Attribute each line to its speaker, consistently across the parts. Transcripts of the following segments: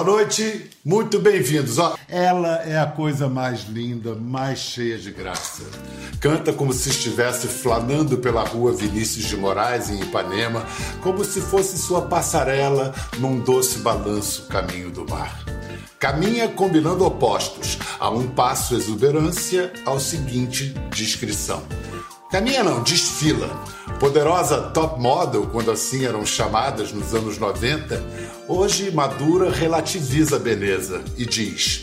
Speaker 1: Boa noite, muito bem-vindos. Ela é a coisa mais linda, mais cheia de graça. Canta como se estivesse flanando pela rua Vinícius de Moraes, em Ipanema, como se fosse sua passarela num doce balanço caminho do mar. Caminha combinando opostos, a um passo exuberância, ao seguinte descrição. Caminha não, desfila. Poderosa top model, quando assim eram chamadas nos anos 90, hoje madura relativiza a beleza e diz: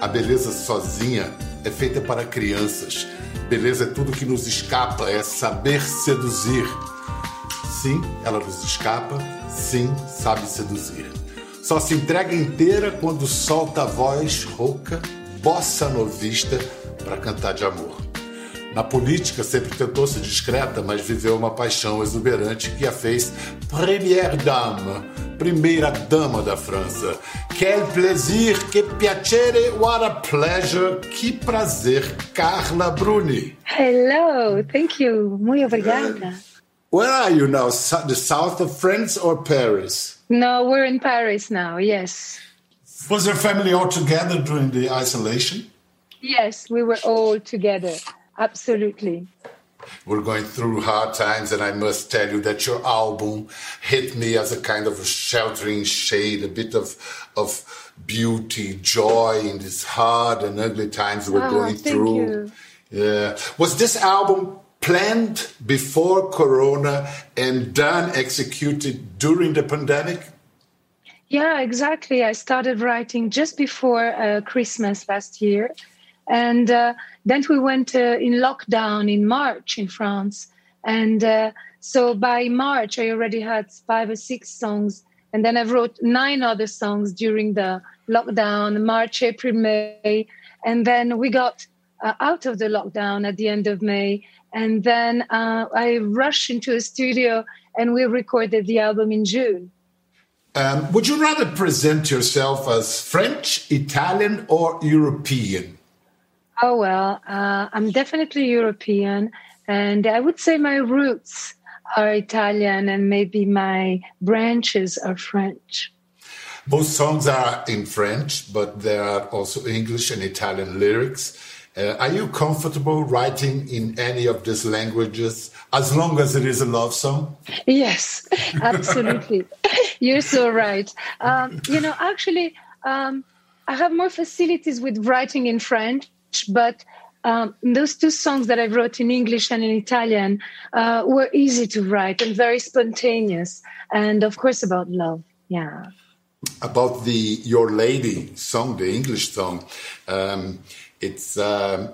Speaker 1: a beleza sozinha é feita para crianças. Beleza é tudo que nos escapa, é saber seduzir. Sim, ela nos escapa, sim, sabe seduzir. Só se entrega inteira quando solta a voz rouca, bossa novista, para cantar de amor. Na política, sempre tentou ser discreta, mas viveu uma paixão exuberante que a fez Première Dame, primeira dama da França. Quel plaisir, que piacere, what a pleasure, que prazer, Carla Bruni.
Speaker 2: Hello, thank you, muito obrigada.
Speaker 1: Where are you now? The south of France or Paris?
Speaker 2: No, we're in Paris now, yes.
Speaker 1: Was your family all together during the isolation?
Speaker 2: Yes, we were all together. Absolutely.
Speaker 1: We're going through hard times, and I must tell you that your album hit me as a kind of a sheltering shade, a bit of of beauty, joy in these hard and ugly times we're oh, going through.
Speaker 2: You.
Speaker 1: Yeah. Was this album planned before Corona and done, executed during the pandemic?
Speaker 2: Yeah, exactly. I started writing just before uh, Christmas last year and uh, then we went uh, in lockdown in March in France. And uh, so by March, I already had five or six songs. And then I wrote nine other songs during the lockdown, March, April, May. And then we got uh, out of the lockdown at the end of May. And then uh, I rushed into a studio and we recorded the album in June.
Speaker 1: Um, would you rather present yourself as French, Italian, or European?
Speaker 2: Oh, well, uh, I'm definitely European. And I would say my roots are Italian and maybe my branches are French.
Speaker 1: Both songs are in French, but there are also English and Italian lyrics. Uh, are you comfortable writing in any of these languages as long as it is a love song?
Speaker 2: Yes, absolutely. You're so right. Um, you know, actually, um, I have more facilities with writing in French but um, those two songs that I wrote in English and in Italian uh, were easy to write and very spontaneous, and of course about love. Yeah.
Speaker 1: About the Your Lady song, the English song, um, it's um,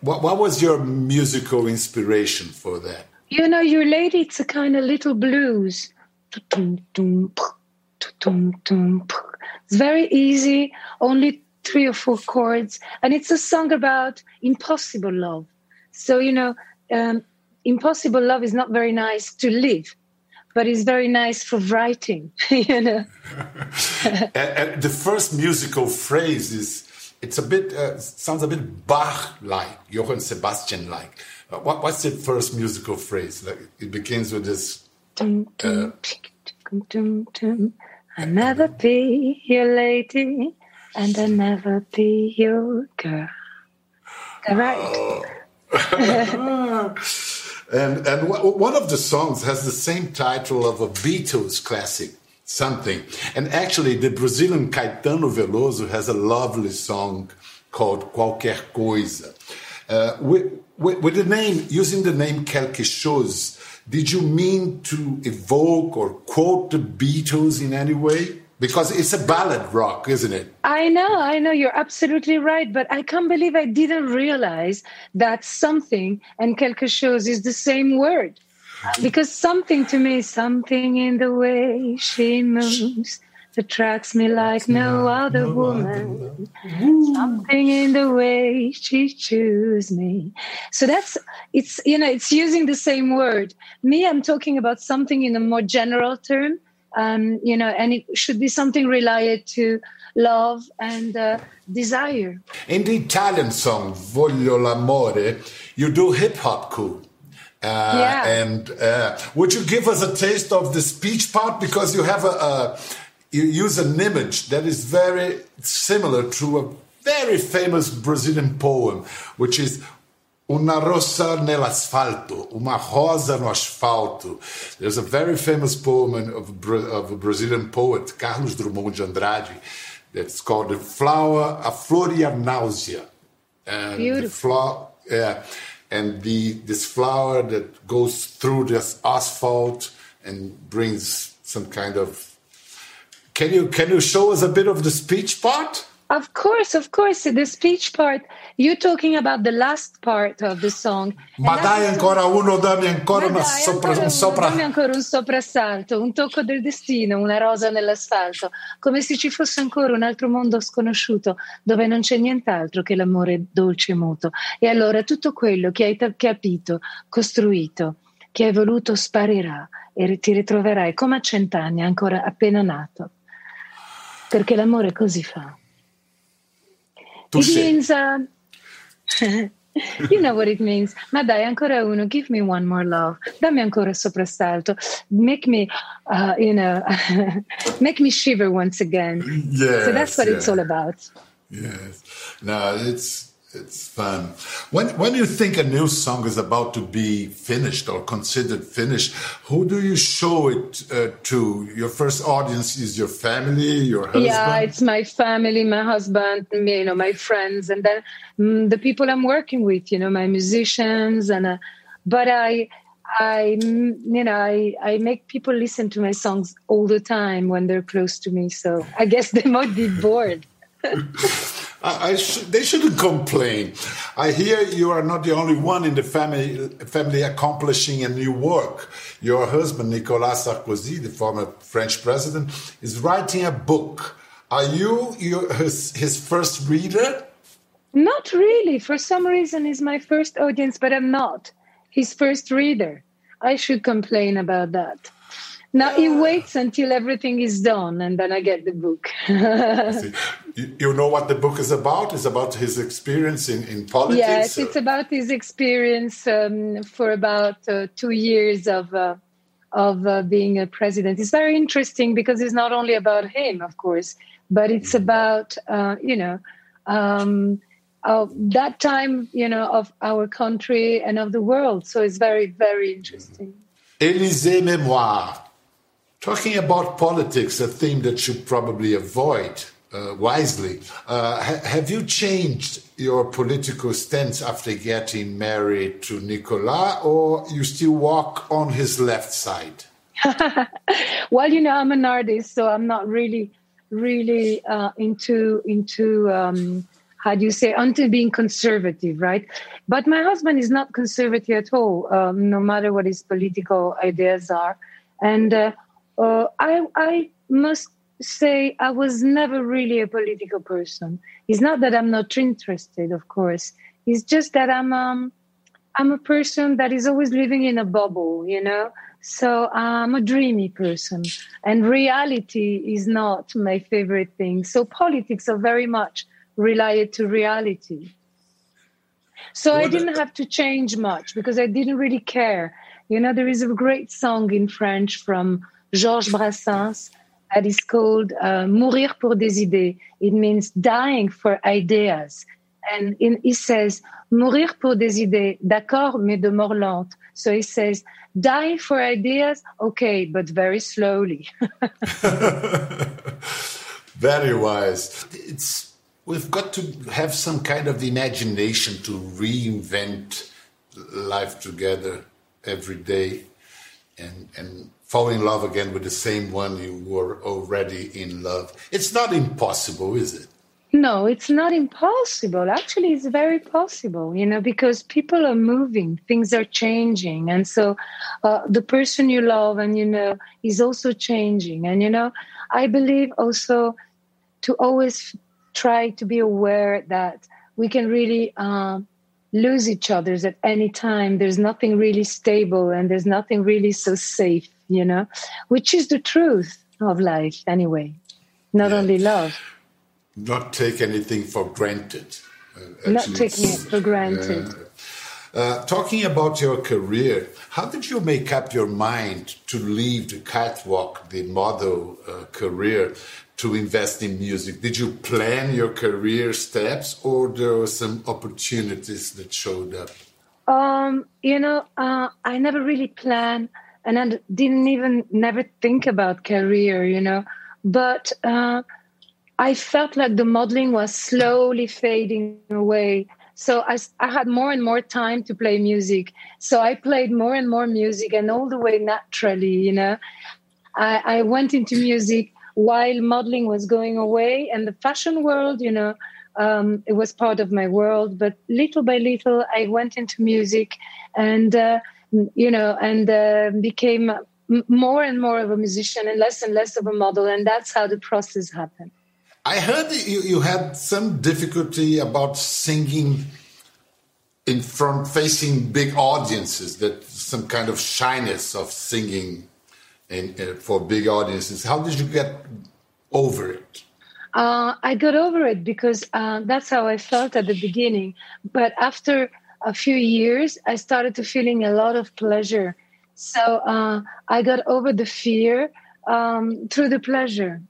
Speaker 1: what, what was your musical inspiration for that?
Speaker 2: You know, Your Lady, it's a kind of little blues. It's very easy, only three or four chords, and it's a song about impossible love. So you know, um, impossible love is not very nice to live, but it's very nice for writing. you know.
Speaker 1: and, and the first musical phrase is it's a bit uh, sounds a bit Bach-like, Johann Sebastian-like. Uh, what, what's the first musical phrase? Like it begins with this. Uh,
Speaker 2: I'll never be your lady and I'll never be your girl. Right.
Speaker 1: and and one of the songs has the same title of a Beatles classic, something. And actually, the Brazilian Caetano Veloso has a lovely song called Qualquer Coisa. Uh, with, with, with, the name, using the name Quelque did you mean to evoke or quote the Beatles in any way? Because it's a ballad rock, isn't it?
Speaker 2: I know, I know, you're absolutely right. But I can't believe I didn't realize that something and quelque chose is the same word. Because something to me, something in the way she moves attracts me like no other woman. Something in the way she chooses me. So that's, it's, you know, it's using the same word. Me, I'm talking about something in a more general term um, you know, and it should be something related to love and uh, desire.
Speaker 1: In the Italian song Voglio l'amore, you do hip hop cool. Uh, yeah. And uh, would you give us a taste of the speech part because you have a, a you use an image that is very similar to a very famous Brazilian poem, which is Una rosa nell'asfalto, uma rosa no asfalto. There's a very famous poem of, of a Brazilian poet, Carlos Drummond de Andrade, that's called The Flower, A Flor e a Náusea. And
Speaker 2: Beautiful.
Speaker 1: The flower, yeah, and the, this flower that goes through this asphalt and brings some kind of. Can you, can you show us a bit of the speech part?
Speaker 2: Of course, of course. The speech part, you're talking about the last part of the song.
Speaker 1: Ma dai ancora uno, dammi ancora una sopra, un sopra.
Speaker 2: Dammi ancora un soprassalto, un tocco del destino, una rosa nell'asfalto, come se ci fosse ancora un altro mondo sconosciuto dove non c'è nient'altro che l'amore dolce e muto. E allora tutto quello che hai capito, costruito, che hai voluto sparirà e ti ritroverai come a cent'anni, ancora appena nato. Perché l'amore così fa. It means, uh, you know what it means. Ma dai, ancora uno. Give me one more love. Dammi ancora soprassalto. Make me, uh, you know, make me shiver once again.
Speaker 1: Yes,
Speaker 2: so that's what it's all about.
Speaker 1: Yes. No, it's it's fun. When when you think a new song is about to be finished or considered finished, who do you show it uh, to? Your first audience is your family, your husband.
Speaker 2: Yeah, it's my family, my husband, you know, my friends, and then mm, the people I'm working with. You know, my musicians, and uh, but I. I, mm, you know, I, I make people listen to my songs all the time when they're close to me. So I guess they might be bored.
Speaker 1: I, I sh they shouldn't complain. I hear you are not the only one in the family family accomplishing a new work. Your husband, Nicolas Sarkozy, the former French president, is writing a book. Are you your, his, his first reader?
Speaker 2: Not really. For some reason, he's my first audience, but I'm not his first reader. I should complain about that. Now he waits until everything is done, and then I get the book.
Speaker 1: you know what the book is about? It's about his experience in, in politics.
Speaker 2: Yes, it's about his experience um, for about uh, two years of uh, of uh, being a president. It's very interesting because it's not only about him, of course, but it's mm-hmm. about uh, you know. Um, that time, you know, of our country and of the world. So it's very, very interesting.
Speaker 1: Élysée Mémoire Talking about politics, a theme that you probably avoid uh, wisely, uh, ha have you changed your political stance after getting married to Nicolas, or you still walk on his left side?
Speaker 2: well, you know, I'm an artist, so I'm not really, really uh, into into um, how do you say into being conservative, right? But my husband is not conservative at all, um, no matter what his political ideas are, and uh, uh, I, I must say I was never really a political person. It's not that I'm not interested, of course. It's just that I'm um, I'm a person that is always living in a bubble, you know. So I'm a dreamy person, and reality is not my favorite thing. So politics are very much related to reality. So I didn't have to change much because I didn't really care. You know, there is a great song in French from Georges Brassens that is called uh, Mourir pour des idées. It means dying for ideas. And in, he says, Mourir pour des idées, d'accord, mais de mort lente. So he says, die for ideas, okay, but very slowly.
Speaker 1: very wise. It's we've got to have some kind of imagination to reinvent life together every day and and fall in love again with the same one you were already in love. It's not impossible, is it?
Speaker 2: No, it's not impossible. Actually, it's very possible, you know, because people are moving, things are changing. And so uh, the person you love and, you know, is also changing. And, you know, I believe also to always try to be aware that we can really uh, lose each other at any time. There's nothing really stable and there's nothing really so safe you know, which is the truth of life anyway, not yeah. only love.
Speaker 1: Not take anything for granted.
Speaker 2: Uh, not taking it for granted.
Speaker 1: Uh, talking about your career, how did you make up your mind to leave the catwalk, the model uh, career, to invest in music? Did you plan your career steps, or there were some opportunities that showed up?
Speaker 2: Um, you know, uh, I never really planned, and I didn't even never think about career. You know, but uh, I felt like the modeling was slowly fading away so I, I had more and more time to play music. So I played more and more music, and all the way naturally, you know, I, I went into music while modeling was going away, and the fashion world, you know, um, it was part of my world. But little by little, I went into music, and uh, you know, and uh, became more and more of a musician and less and less of a model, and that's how the process happened.
Speaker 1: I heard you, you had some difficulty about singing in front, facing big audiences. That some kind of shyness of singing in, uh, for big audiences. How did you get over it?
Speaker 2: Uh, I got over it because uh, that's how I felt at the beginning. But after a few years, I started to feeling a lot of pleasure. So uh, I got over the fear um, through the pleasure.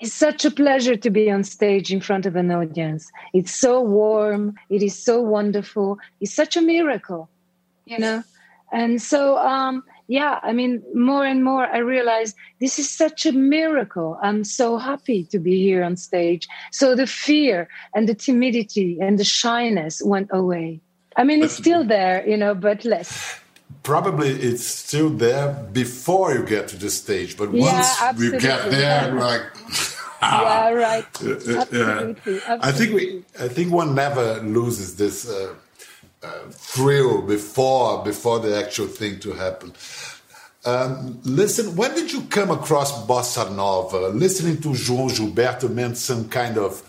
Speaker 2: It's such a pleasure to be on stage in front of an audience. It's so warm. It is so wonderful. It's such a miracle, you know? And so, um, yeah, I mean, more and more I realize this is such a miracle. I'm so happy to be here on stage. So the fear and the timidity and the shyness went away. I mean, it's still there, you know, but less
Speaker 1: probably it's still there before you get to the stage but once absolutely. you get there yeah. like
Speaker 2: yeah right absolutely,
Speaker 1: yeah. i think we i think one never loses this uh, uh, thrill before before the actual thing to happen um, listen when did you come across bossa nova listening to joão gilberto meant some kind of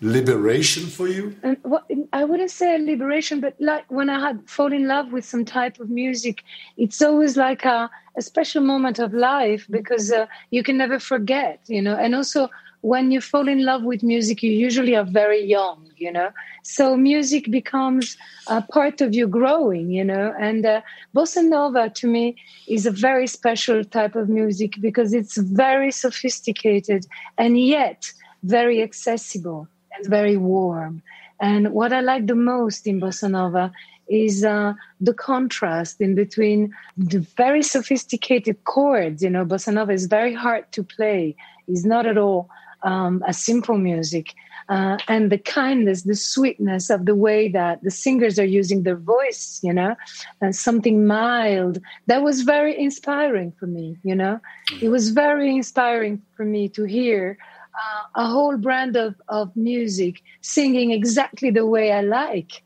Speaker 1: liberation for you?
Speaker 2: And what, I wouldn't say liberation, but like when I had fall in love with some type of music, it's always like a, a special moment of life because uh, you can never forget, you know. And also, when you fall in love with music, you usually are very young, you know. So music becomes a part of you growing, you know. And uh, bossa nova to me is a very special type of music because it's very sophisticated and yet very accessible and very warm. And what I like the most in bossa nova is uh, the contrast in between the very sophisticated chords. You know, bossa nova is very hard to play. It's not at all um, a simple music. Uh, and the kindness, the sweetness of the way that the singers are using their voice, you know, and something mild. That was very inspiring for me, you know. It was very inspiring for me to hear uh, a whole brand of, of music singing exactly the way I like.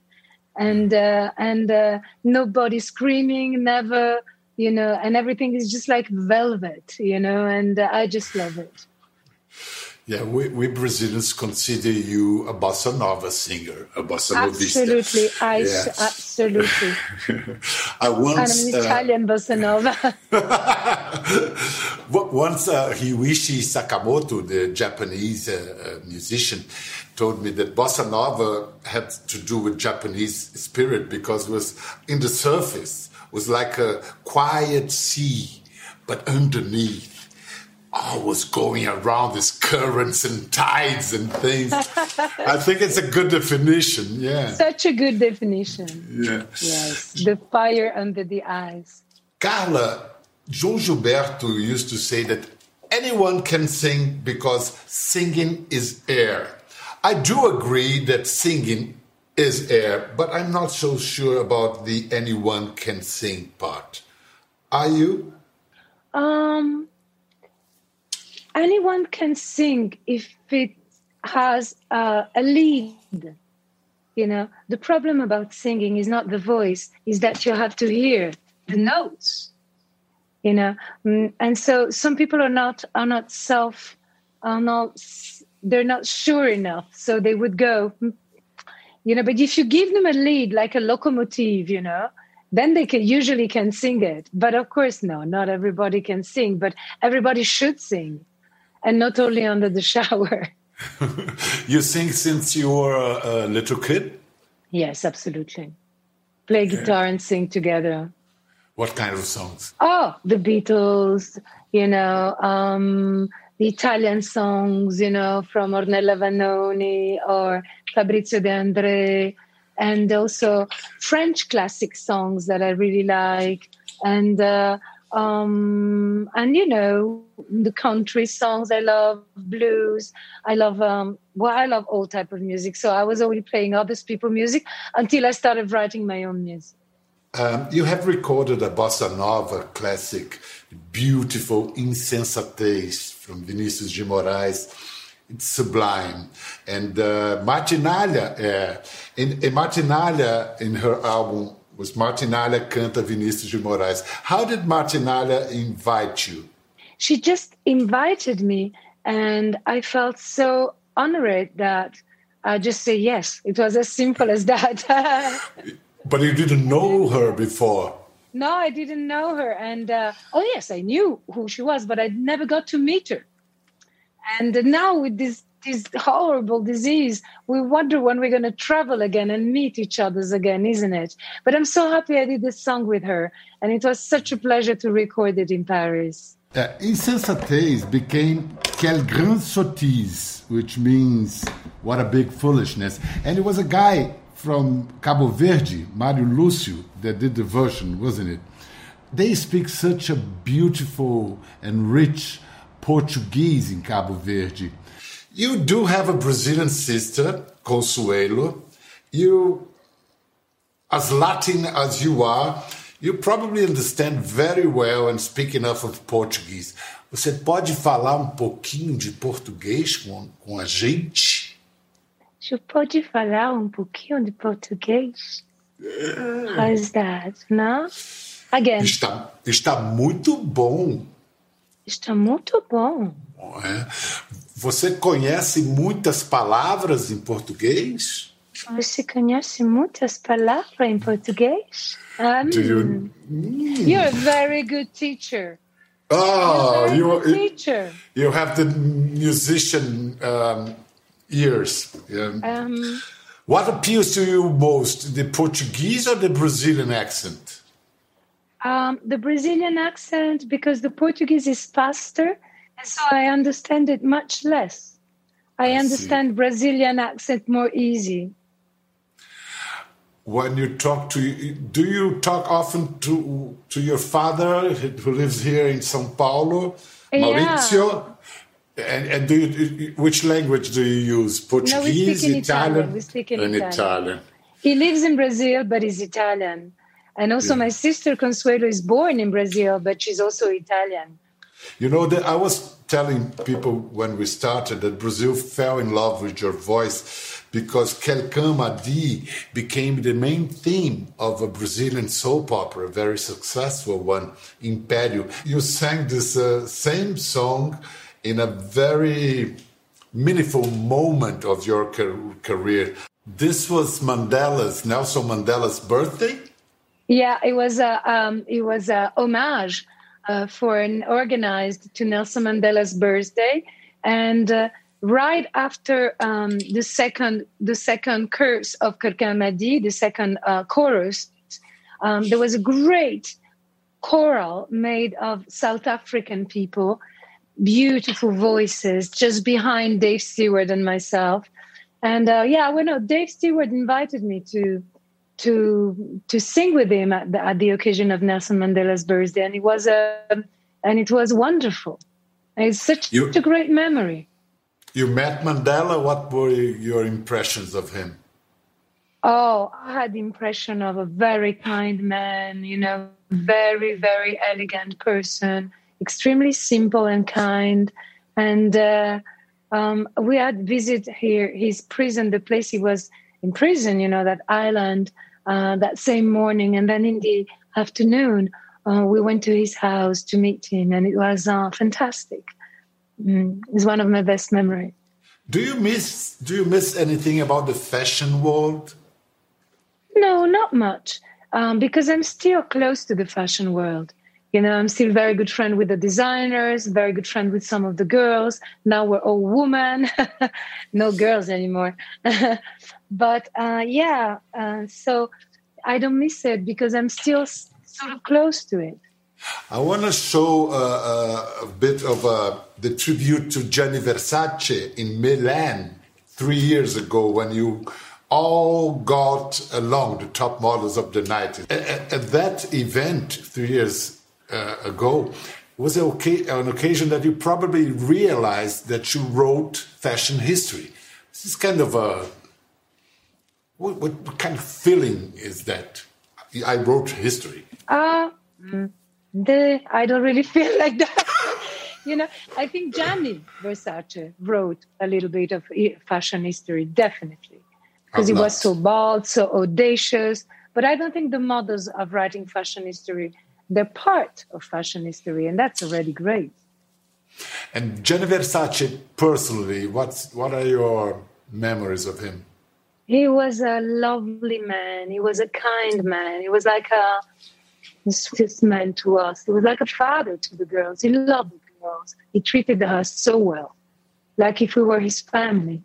Speaker 2: And uh, and uh, nobody screaming, never, you know, and everything is just like velvet, you know, and I just love it.
Speaker 1: Yeah, we, we Brazilians consider you a bossa nova singer, a bossa
Speaker 2: novista. Absolutely, I yes. absolutely. I once I'm an uh, Italian uh, bossa nova.
Speaker 1: once uh, Sakamoto, the Japanese uh, uh, musician, told me that bossa nova had to do with Japanese spirit because it was in the surface was like a quiet sea, but underneath always going around these currents and tides and things. I think it's a good definition. Yeah.
Speaker 2: Such a good definition.
Speaker 1: Yeah.
Speaker 2: Yes. The fire under the eyes.
Speaker 1: Carla, João Gilberto used to say that anyone can sing because singing is air. I do agree that singing is air, but I'm not so sure about the anyone can sing part. Are you?
Speaker 2: Um, anyone can sing if it has uh, a lead. You know the problem about singing is not the voice is that you have to hear the notes. You know mm, and so some people are not are not self are not they're not sure enough so they would go mm, you know but if you give them a lead like a locomotive you know then they can usually can sing it. But of course no not everybody can sing but everybody should sing and not only under the shower.
Speaker 1: you sing since you were a, a little kid?
Speaker 2: Yes, absolutely. play guitar and sing together.
Speaker 1: What kind of songs?
Speaker 2: Oh, the Beatles, you know, um, the Italian songs, you know, from Ornella Vanoni or Fabrizio De André, and also French classic songs that I really like, and uh, um, and you know the country songs. I love blues. I love um, well, I love all type of music. So I was already playing other people's music until I started writing my own music.
Speaker 1: Um, you have recorded a bossa nova classic, beautiful Insensatez from Vinicius de Moraes. It's sublime. And uh, Mart'nália, uh, in, in Mart'nália, in her album, was Mart'nália Canta Vinicius de Moraes. How did Mart'nália invite you?
Speaker 2: She just invited me, and I felt so honored that I just say yes. It was as simple as that.
Speaker 1: But you didn't know her before.
Speaker 2: No, I didn't know her. And uh, oh, yes, I knew who she was, but I never got to meet her. And now with this this horrible disease, we wonder when we're going to travel again and meet each other again, isn't it? But I'm so happy I did this song with her, and it was such a pleasure to record it in Paris.
Speaker 1: Uh, Insensatez became Quelle grande sottise, which means what a big foolishness. And it was a guy from Cabo Verde, Mario Lucio, that did the version, wasn't it? They speak such a beautiful and rich Portuguese in Cabo Verde. You do have a Brazilian sister, Consuelo. You, as Latin as you are, you probably understand very well and speak enough of Portuguese. Você pode falar um pouquinho de português com, com a gente?
Speaker 2: Você pode falar um pouquinho de português? How's that? Não? Again.
Speaker 1: Está, está muito bom.
Speaker 2: Está muito bom.
Speaker 1: É. Você conhece muitas palavras em português?
Speaker 2: Você conhece muitas palavras em português? Um, Do you... You're a very good teacher.
Speaker 1: Oh,
Speaker 2: you, teacher.
Speaker 1: You have the musician um, years.
Speaker 2: Um,
Speaker 1: what appeals to you most, the Portuguese or the Brazilian accent?
Speaker 2: Um, the Brazilian accent, because the Portuguese is faster, so I understand it much less. I, I understand see. Brazilian accent more easy.
Speaker 1: When you talk to, do you talk often to to your father who lives here in São Paulo, Maurizio?
Speaker 2: Yeah.
Speaker 1: And, and do you, which language do you use? Portuguese,
Speaker 2: no,
Speaker 1: Italian,
Speaker 2: Italian. We speak in Italian.
Speaker 1: Italian.
Speaker 2: He lives in Brazil, but he's Italian. And also, yeah. my sister Consuelo is born in Brazil, but she's also Italian.
Speaker 1: You know, that I was telling people when we started that Brazil fell in love with your voice because Quelqu'un m'a dit became the main theme of a Brazilian soap opera, a very successful one, Império. You sang this uh, same song in a very meaningful moment of your career. This was Mandela's Nelson Mandela's birthday.
Speaker 2: Yeah, it was a um, it was a homage uh, for an organized to Nelson Mandela's birthday, and uh, right after um, the second the second curse of Cama the second uh, chorus, um, there was a great choral made of South African people beautiful voices just behind Dave Stewart and myself. And uh, yeah, well, no, Dave Stewart invited me to to to sing with him at the, at the occasion of Nelson Mandela's birthday, and it was a um, and it was wonderful. It's such, you, a great memory.
Speaker 1: You met Mandela. What were your impressions of him?
Speaker 2: Oh, I had the impression of a very kind man. You know, very very elegant person extremely simple and kind. And uh, um, we had visit here his prison, the place he was in prison, you know, that island, uh, that same morning. And then in the afternoon, uh, we went to his house to meet him, and it was uh, fantastic. Mm, it's one of my best memories.
Speaker 1: Do you miss Do you miss anything about the fashion world?
Speaker 2: No, not much, um, because I'm still close to the fashion world you know i'm still very good friend with the designers very good friend with some of the girls now we're all women no girls anymore but uh, yeah uh, so I don't miss it because I'm still sort of close to it.
Speaker 1: I want to show uh, uh, a bit of uh, the tribute to Gianni Versace in Milan three years ago when you all got along the top models of the night. At, at that event three years uh, ago was an occasion that you probably realized that you wrote fashion history. This is kind of a what, what kind of feeling is that? I wrote history.
Speaker 2: Uh, the, I don't really feel like that. you know, I think Gianni Versace wrote a little bit of fashion history, definitely, because he was so bold, so audacious. But I don't think the models of writing fashion history, they're part of fashion history, and that's already great.
Speaker 1: And Gianni Versace, personally, what's what are your memories of him?
Speaker 2: He was a lovely man. He was a kind man. He was like a the sweetest man to us. He was like a father to the girls. He loved the girls. He treated us so well, like if we were his family.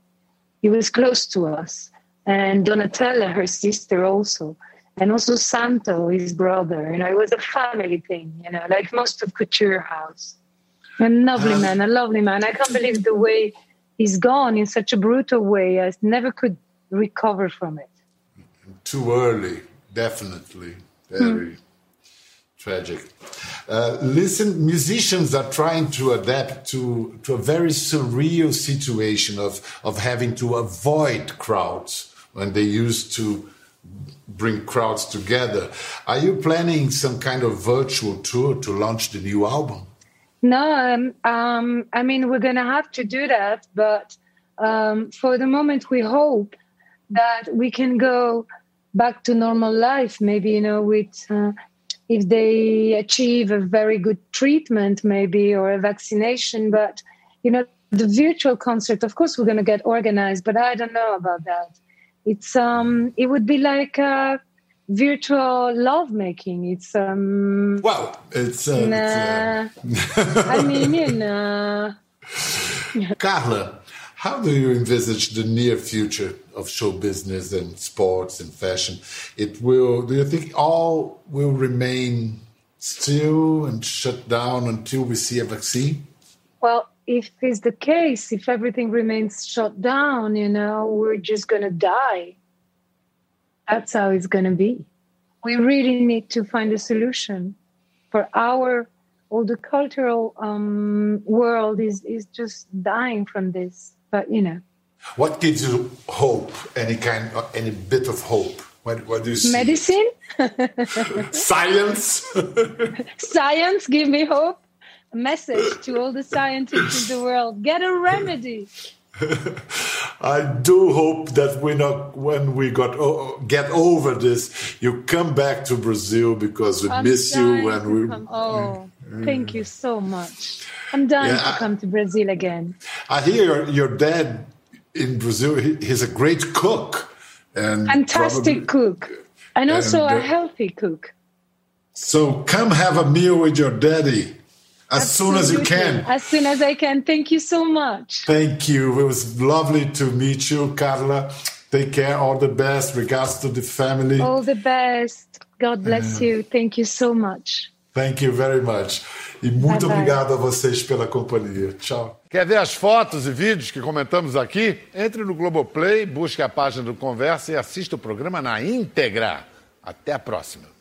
Speaker 2: He was close to us. And Donatella, her sister, also. And also Santo, his brother. You know, it was a family thing, you know, like most of Couture House. A lovely man, a lovely man. I can't believe the way he's gone in such a brutal way. I never could recover from it.
Speaker 1: Too early, definitely. Very. Hmm tragic. Uh, listen, musicians are trying to adapt to, to a very surreal situation of, of having to avoid crowds when they used to bring crowds together. Are you planning some kind of virtual tour to launch the new album?
Speaker 2: No, um, um, I mean, we're going to have to do that. But um, for the moment, we hope that we can go back to normal life, maybe, you know, with uh, if they achieve a very good treatment, maybe, or a vaccination. But, you know, the virtual concert, of course, we're going to get organized, but I don't know about that. It's, um, it would be like a virtual lovemaking. It's, um,
Speaker 1: well, it's, uh,
Speaker 2: nah, it's uh... I mean, you know.
Speaker 1: Carla, how do you envisage the near future of show business and sports and fashion? It will. Do you think all will remain still and shut down until we see a vaccine?
Speaker 2: Well, if it's the case, if everything remains shut down, you know, we're just going to die. That's how it's going to be. We really need to find a solution for our all the cultural um, world is is just dying from this but you know.
Speaker 1: What gives you hope? Any kind, any bit of hope? What, what do you see?
Speaker 2: Medicine.
Speaker 1: Science.
Speaker 2: Science give me hope. Message to all the scientists in the world: get a remedy.
Speaker 1: I do hope that we not when we got oh, get over this, you come back to Brazil because we I'm miss you and we.
Speaker 2: Come, oh, thank you so much. I'm dying yeah, to come to Brazil again.
Speaker 1: I hear your, your dad in Brazil. He, he's a great cook and
Speaker 2: fantastic probably, cook, and also and, uh, a healthy cook.
Speaker 1: So come have a meal with your daddy as Absolutely. soon as you can.
Speaker 2: As soon as I can. Thank you so much.
Speaker 1: Thank you. It was lovely to meet you, Carla. Take care. All the best. Regards to the family.
Speaker 2: All the best. God bless you. Thank you so much.
Speaker 1: Thank you very much. E muito bye obrigado bye. a vocês pela companhia. Tchau.
Speaker 3: Quer ver as fotos e vídeos que comentamos aqui? Entre no Globoplay, busque a página do Conversa e assista o programa na íntegra. Até a próxima.